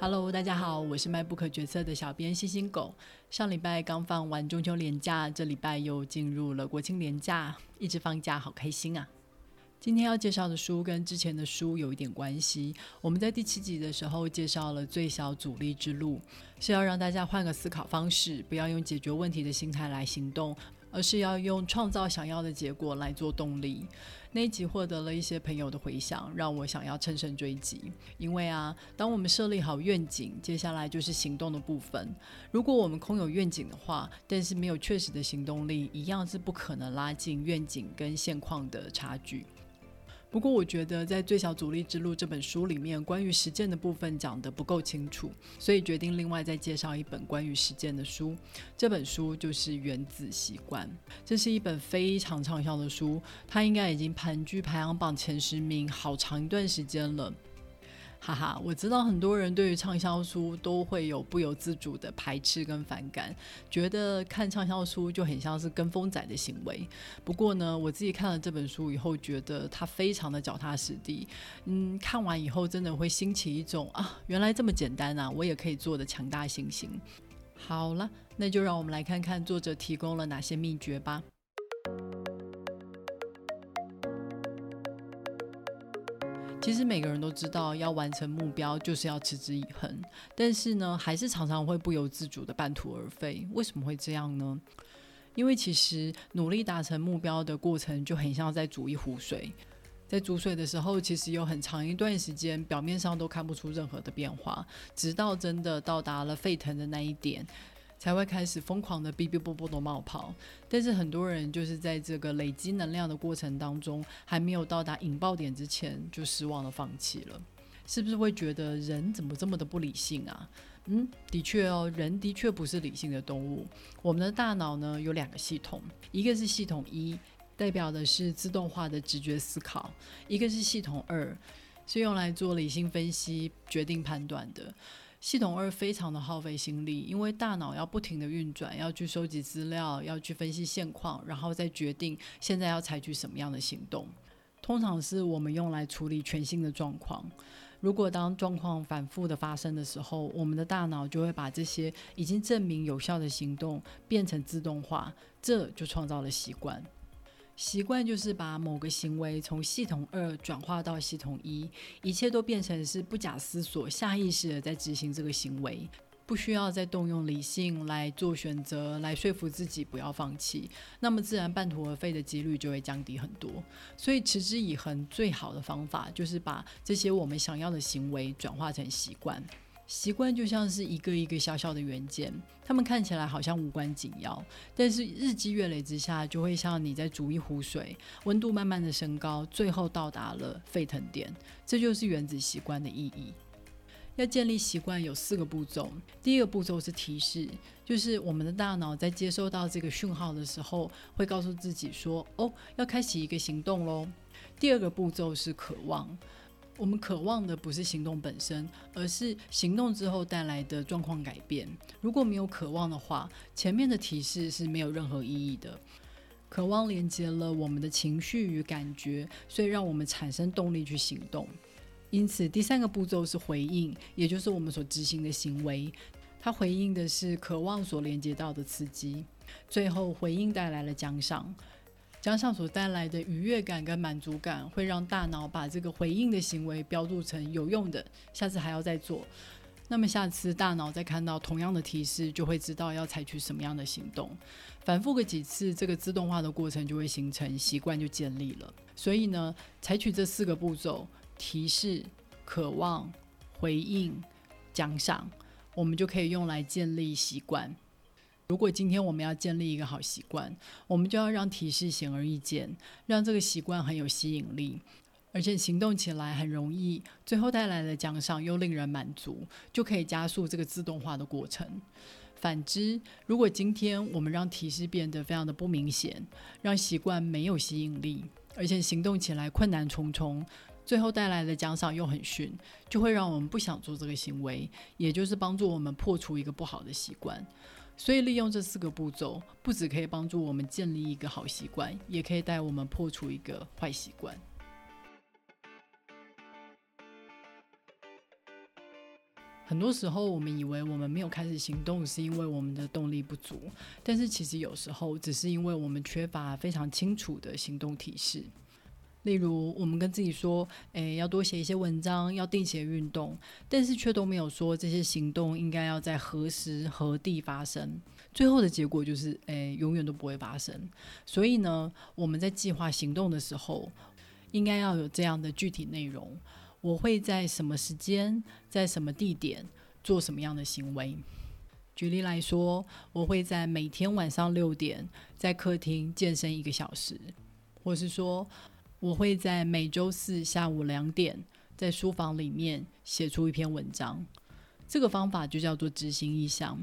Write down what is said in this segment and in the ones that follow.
Hello，大家好，我是卖不可决策的小编星星狗。上礼拜刚放完中秋连假，这礼拜又进入了国庆连假，一直放假，好开心啊！今天要介绍的书跟之前的书有一点关系。我们在第七集的时候介绍了最小阻力之路，是要让大家换个思考方式，不要用解决问题的心态来行动，而是要用创造想要的结果来做动力。那一集获得了一些朋友的回响，让我想要乘胜追击。因为啊，当我们设立好愿景，接下来就是行动的部分。如果我们空有愿景的话，但是没有确实的行动力，一样是不可能拉近愿景跟现况的差距。不过，我觉得在《最小阻力之路》这本书里面，关于实践的部分讲得不够清楚，所以决定另外再介绍一本关于实践的书。这本书就是《原子习惯》，这是一本非常畅销的书，它应该已经盘踞排行榜前十名好长一段时间了。哈哈，我知道很多人对于畅销书都会有不由自主的排斥跟反感，觉得看畅销书就很像是跟风仔的行为。不过呢，我自己看了这本书以后，觉得它非常的脚踏实地。嗯，看完以后真的会兴起一种啊，原来这么简单啊，我也可以做的强大信心。好了，那就让我们来看看作者提供了哪些秘诀吧。其实每个人都知道，要完成目标就是要持之以恒，但是呢，还是常常会不由自主的半途而废。为什么会这样呢？因为其实努力达成目标的过程就很像在煮一壶水，在煮水的时候，其实有很长一段时间表面上都看不出任何的变化，直到真的到达了沸腾的那一点。才会开始疯狂的哔哔啵啵的冒泡，但是很多人就是在这个累积能量的过程当中，还没有到达引爆点之前，就失望的放弃了。是不是会觉得人怎么这么的不理性啊？嗯，的确哦，人的确不是理性的动物。我们的大脑呢有两个系统，一个是系统一，代表的是自动化的直觉思考；一个是系统二，是用来做理性分析、决定判断的。系统二非常的耗费心力，因为大脑要不停的运转，要去收集资料，要去分析现况，然后再决定现在要采取什么样的行动。通常是我们用来处理全新的状况。如果当状况反复的发生的时候，我们的大脑就会把这些已经证明有效的行动变成自动化，这就创造了习惯。习惯就是把某个行为从系统二转化到系统一，一切都变成是不假思索、下意识的在执行这个行为，不需要再动用理性来做选择，来说服自己不要放弃，那么自然半途而废的几率就会降低很多。所以持之以恒最好的方法就是把这些我们想要的行为转化成习惯。习惯就像是一个一个小小的元件，它们看起来好像无关紧要，但是日积月累之下，就会像你在煮一壶水，温度慢慢的升高，最后到达了沸腾点。这就是原子习惯的意义。要建立习惯有四个步骤，第一个步骤是提示，就是我们的大脑在接收到这个讯号的时候，会告诉自己说：“哦，要开启一个行动喽。”第二个步骤是渴望。我们渴望的不是行动本身，而是行动之后带来的状况改变。如果没有渴望的话，前面的提示是没有任何意义的。渴望连接了我们的情绪与感觉，所以让我们产生动力去行动。因此，第三个步骤是回应，也就是我们所执行的行为。它回应的是渴望所连接到的刺激，最后回应带来了奖赏。奖赏所带来的愉悦感跟满足感，会让大脑把这个回应的行为标注成有用的，下次还要再做。那么下次大脑再看到同样的提示，就会知道要采取什么样的行动。反复个几次，这个自动化的过程就会形成习惯，就建立了。所以呢，采取这四个步骤：提示、渴望、回应、奖赏，我们就可以用来建立习惯。如果今天我们要建立一个好习惯，我们就要让提示显而易见，让这个习惯很有吸引力，而且行动起来很容易，最后带来的奖赏又令人满足，就可以加速这个自动化的过程。反之，如果今天我们让提示变得非常的不明显，让习惯没有吸引力，而且行动起来困难重重，最后带来的奖赏又很逊，就会让我们不想做这个行为，也就是帮助我们破除一个不好的习惯。所以，利用这四个步骤，不只可以帮助我们建立一个好习惯，也可以带我们破除一个坏习惯。很多时候，我们以为我们没有开始行动，是因为我们的动力不足，但是其实有时候只是因为我们缺乏非常清楚的行动提示。例如，我们跟自己说：“诶，要多写一些文章，要定期运动。”但是却都没有说这些行动应该要在何时何地发生。最后的结果就是，诶，永远都不会发生。所以呢，我们在计划行动的时候，应该要有这样的具体内容。我会在什么时间，在什么地点做什么样的行为？举例来说，我会在每天晚上六点在客厅健身一个小时，或是说，我会在每周四下午两点在书房里面写出一篇文章。这个方法就叫做执行意向。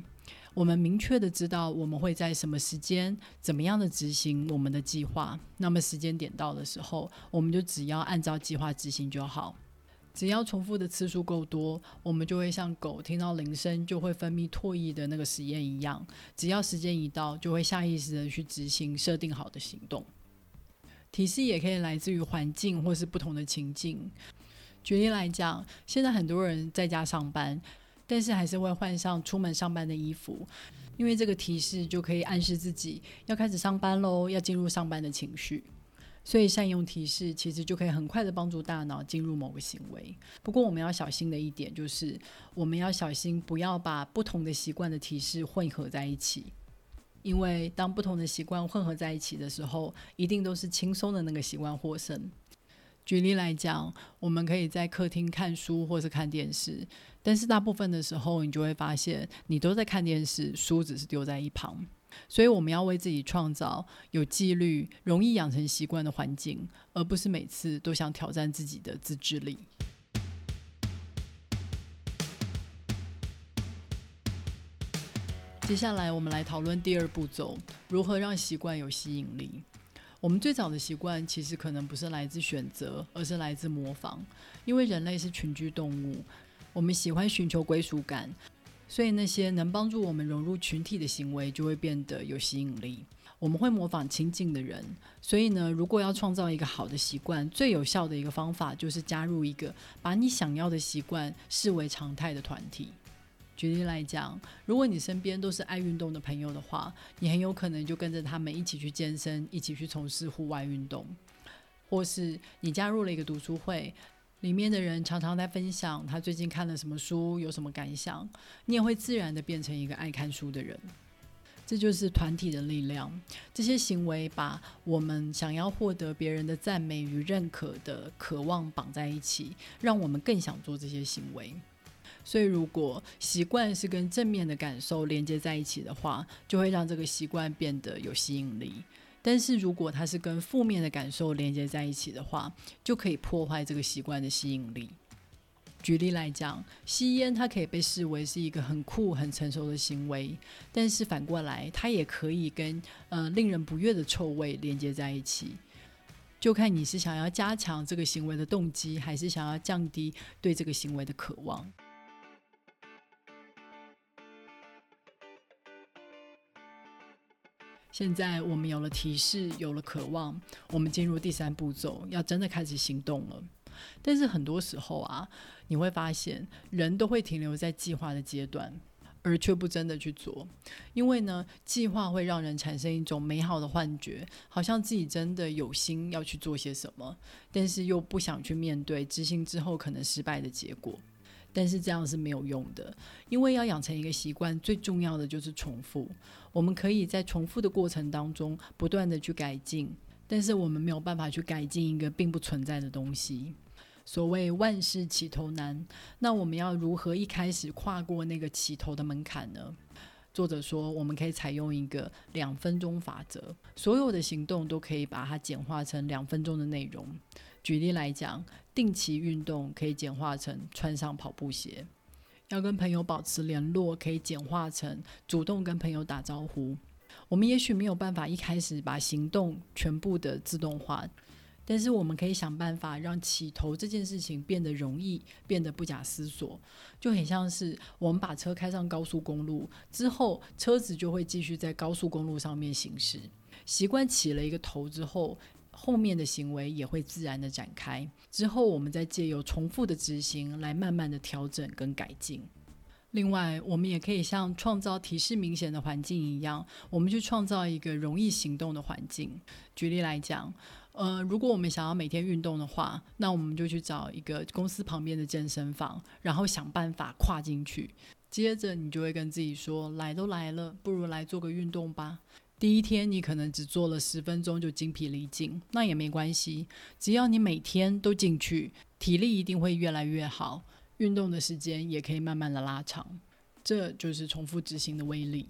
我们明确的知道我们会在什么时间、怎么样的执行我们的计划。那么时间点到的时候，我们就只要按照计划执行就好。只要重复的次数够多，我们就会像狗听到铃声就会分泌唾液的那个实验一样，只要时间一到，就会下意识的去执行设定好的行动。提示也可以来自于环境或是不同的情境。举例来讲，现在很多人在家上班，但是还是会换上出门上班的衣服，因为这个提示就可以暗示自己要开始上班喽，要进入上班的情绪。所以善用提示，其实就可以很快的帮助大脑进入某个行为。不过我们要小心的一点就是，我们要小心不要把不同的习惯的提示混合在一起，因为当不同的习惯混合在一起的时候，一定都是轻松的那个习惯获胜。举例来讲，我们可以在客厅看书或是看电视，但是大部分的时候，你就会发现你都在看电视，书只是丢在一旁。所以我们要为自己创造有纪律、容易养成习惯的环境，而不是每次都想挑战自己的自制力。接下来，我们来讨论第二步骤：如何让习惯有吸引力。我们最早的习惯其实可能不是来自选择，而是来自模仿。因为人类是群居动物，我们喜欢寻求归属感。所以那些能帮助我们融入群体的行为就会变得有吸引力。我们会模仿亲近的人。所以呢，如果要创造一个好的习惯，最有效的一个方法就是加入一个把你想要的习惯视为常态的团体。举例来讲，如果你身边都是爱运动的朋友的话，你很有可能就跟着他们一起去健身，一起去从事户外运动，或是你加入了一个读书会。里面的人常常在分享他最近看了什么书，有什么感想，你也会自然的变成一个爱看书的人。这就是团体的力量。这些行为把我们想要获得别人的赞美与认可的渴望绑在一起，让我们更想做这些行为。所以，如果习惯是跟正面的感受连接在一起的话，就会让这个习惯变得有吸引力。但是如果它是跟负面的感受连接在一起的话，就可以破坏这个习惯的吸引力。举例来讲，吸烟它可以被视为是一个很酷、很成熟的行为，但是反过来，它也可以跟呃令人不悦的臭味连接在一起。就看你是想要加强这个行为的动机，还是想要降低对这个行为的渴望。现在我们有了提示，有了渴望，我们进入第三步骤，要真的开始行动了。但是很多时候啊，你会发现人都会停留在计划的阶段，而却不真的去做。因为呢，计划会让人产生一种美好的幻觉，好像自己真的有心要去做些什么，但是又不想去面对执行之后可能失败的结果。但是这样是没有用的，因为要养成一个习惯，最重要的就是重复。我们可以在重复的过程当中不断的去改进，但是我们没有办法去改进一个并不存在的东西。所谓万事起头难，那我们要如何一开始跨过那个起头的门槛呢？作者说，我们可以采用一个两分钟法则，所有的行动都可以把它简化成两分钟的内容。举例来讲，定期运动可以简化成穿上跑步鞋；要跟朋友保持联络，可以简化成主动跟朋友打招呼。我们也许没有办法一开始把行动全部的自动化，但是我们可以想办法让起头这件事情变得容易，变得不假思索。就很像是我们把车开上高速公路之后，车子就会继续在高速公路上面行驶。习惯起了一个头之后。后面的行为也会自然的展开，之后我们再借由重复的执行来慢慢的调整跟改进。另外，我们也可以像创造提示明显的环境一样，我们去创造一个容易行动的环境。举例来讲，呃，如果我们想要每天运动的话，那我们就去找一个公司旁边的健身房，然后想办法跨进去。接着，你就会跟自己说：“来都来了，不如来做个运动吧。”第一天你可能只做了十分钟就精疲力尽，那也没关系，只要你每天都进去，体力一定会越来越好。运动的时间也可以慢慢的拉长，这就是重复执行的威力。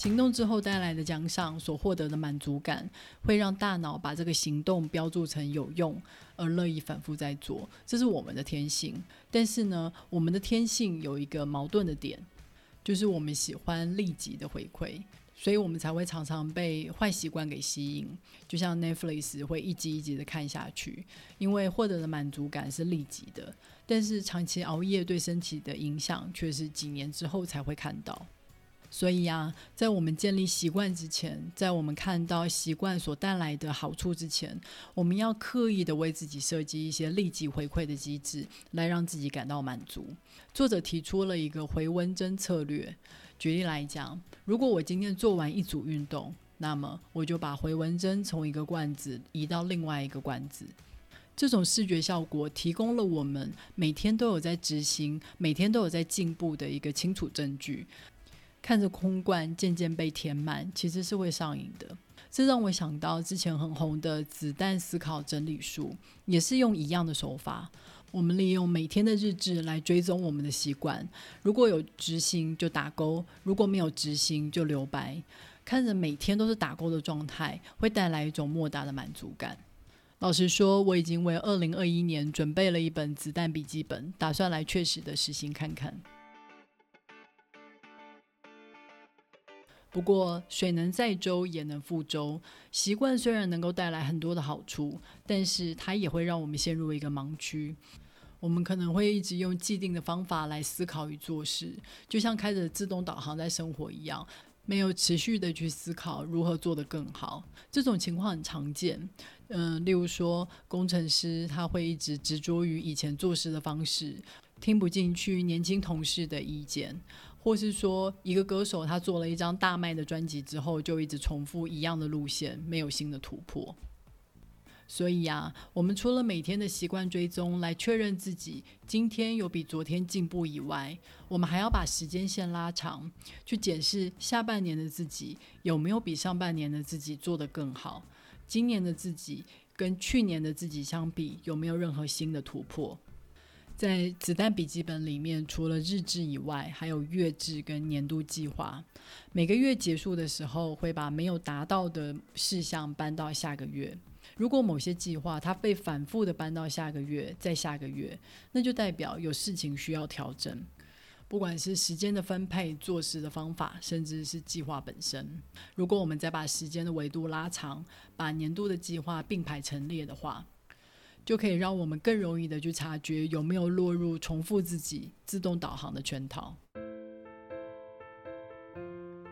行动之后带来的奖赏所获得的满足感，会让大脑把这个行动标注成有用，而乐意反复在做。这是我们的天性。但是呢，我们的天性有一个矛盾的点，就是我们喜欢立即的回馈。所以我们才会常常被坏习惯给吸引，就像 Netflix 会一集一集的看下去，因为获得的满足感是立即的，但是长期熬夜对身体的影响却是几年之后才会看到。所以呀，在我们建立习惯之前，在我们看到习惯所带来的好处之前，我们要刻意的为自己设计一些立即回馈的机制，来让自己感到满足。作者提出了一个回温针策略。举例来讲，如果我今天做完一组运动，那么我就把回纹针从一个罐子移到另外一个罐子。这种视觉效果提供了我们每天都有在执行、每天都有在进步的一个清楚证据。看着空罐渐渐被填满，其实是会上瘾的。这让我想到之前很红的子弹思考整理术，也是用一样的手法。我们利用每天的日志来追踪我们的习惯，如果有执行就打勾，如果没有执行就留白。看着每天都是打勾的状态，会带来一种莫大的满足感。老实说，我已经为二零二一年准备了一本子弹笔记本，打算来确实的实行看看。不过，水能载舟，也能覆舟。习惯虽然能够带来很多的好处，但是它也会让我们陷入一个盲区。我们可能会一直用既定的方法来思考与做事，就像开着自动导航在生活一样，没有持续的去思考如何做得更好。这种情况很常见。嗯，例如说，工程师他会一直执着于以前做事的方式，听不进去年轻同事的意见。或是说，一个歌手他做了一张大卖的专辑之后，就一直重复一样的路线，没有新的突破。所以呀，我们除了每天的习惯追踪来确认自己今天有比昨天进步以外，我们还要把时间线拉长，去检视下半年的自己有没有比上半年的自己做得更好，今年的自己跟去年的自己相比有没有任何新的突破。在子弹笔记本里面，除了日志以外，还有月志跟年度计划。每个月结束的时候，会把没有达到的事项搬到下个月。如果某些计划它被反复的搬到下个月，再下个月，那就代表有事情需要调整。不管是时间的分配、做事的方法，甚至是计划本身。如果我们再把时间的维度拉长，把年度的计划并排陈列的话。就可以让我们更容易的去察觉有没有落入重复自己自动导航的圈套。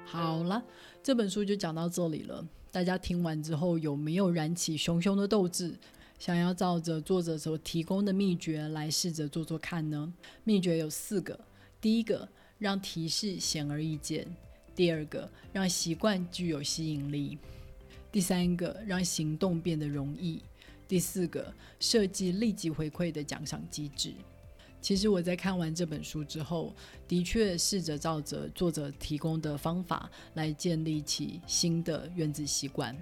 好了，这本书就讲到这里了。大家听完之后有没有燃起熊熊的斗志，想要照着作者所提供的秘诀来试着做做看呢？秘诀有四个：第一个，让提示显而易见；第二个，让习惯具有吸引力；第三个，让行动变得容易。第四个，设计立即回馈的奖赏机制。其实我在看完这本书之后，的确试着照着作者提供的方法来建立起新的原子习惯。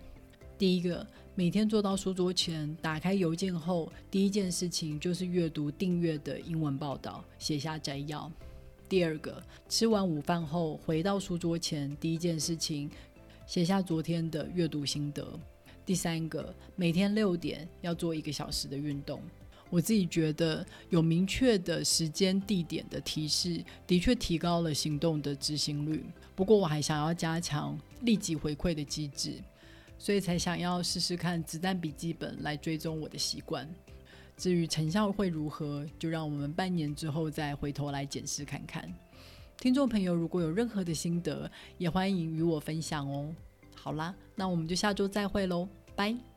第一个，每天坐到书桌前，打开邮件后，第一件事情就是阅读订阅的英文报道，写下摘要。第二个，吃完午饭后回到书桌前，第一件事情写下昨天的阅读心得。第三个，每天六点要做一个小时的运动。我自己觉得有明确的时间、地点的提示，的确提高了行动的执行率。不过，我还想要加强立即回馈的机制，所以才想要试试看子弹笔记本来追踪我的习惯。至于成效会如何，就让我们半年之后再回头来检视看看。听众朋友，如果有任何的心得，也欢迎与我分享哦。好啦，那我们就下周再会喽，拜。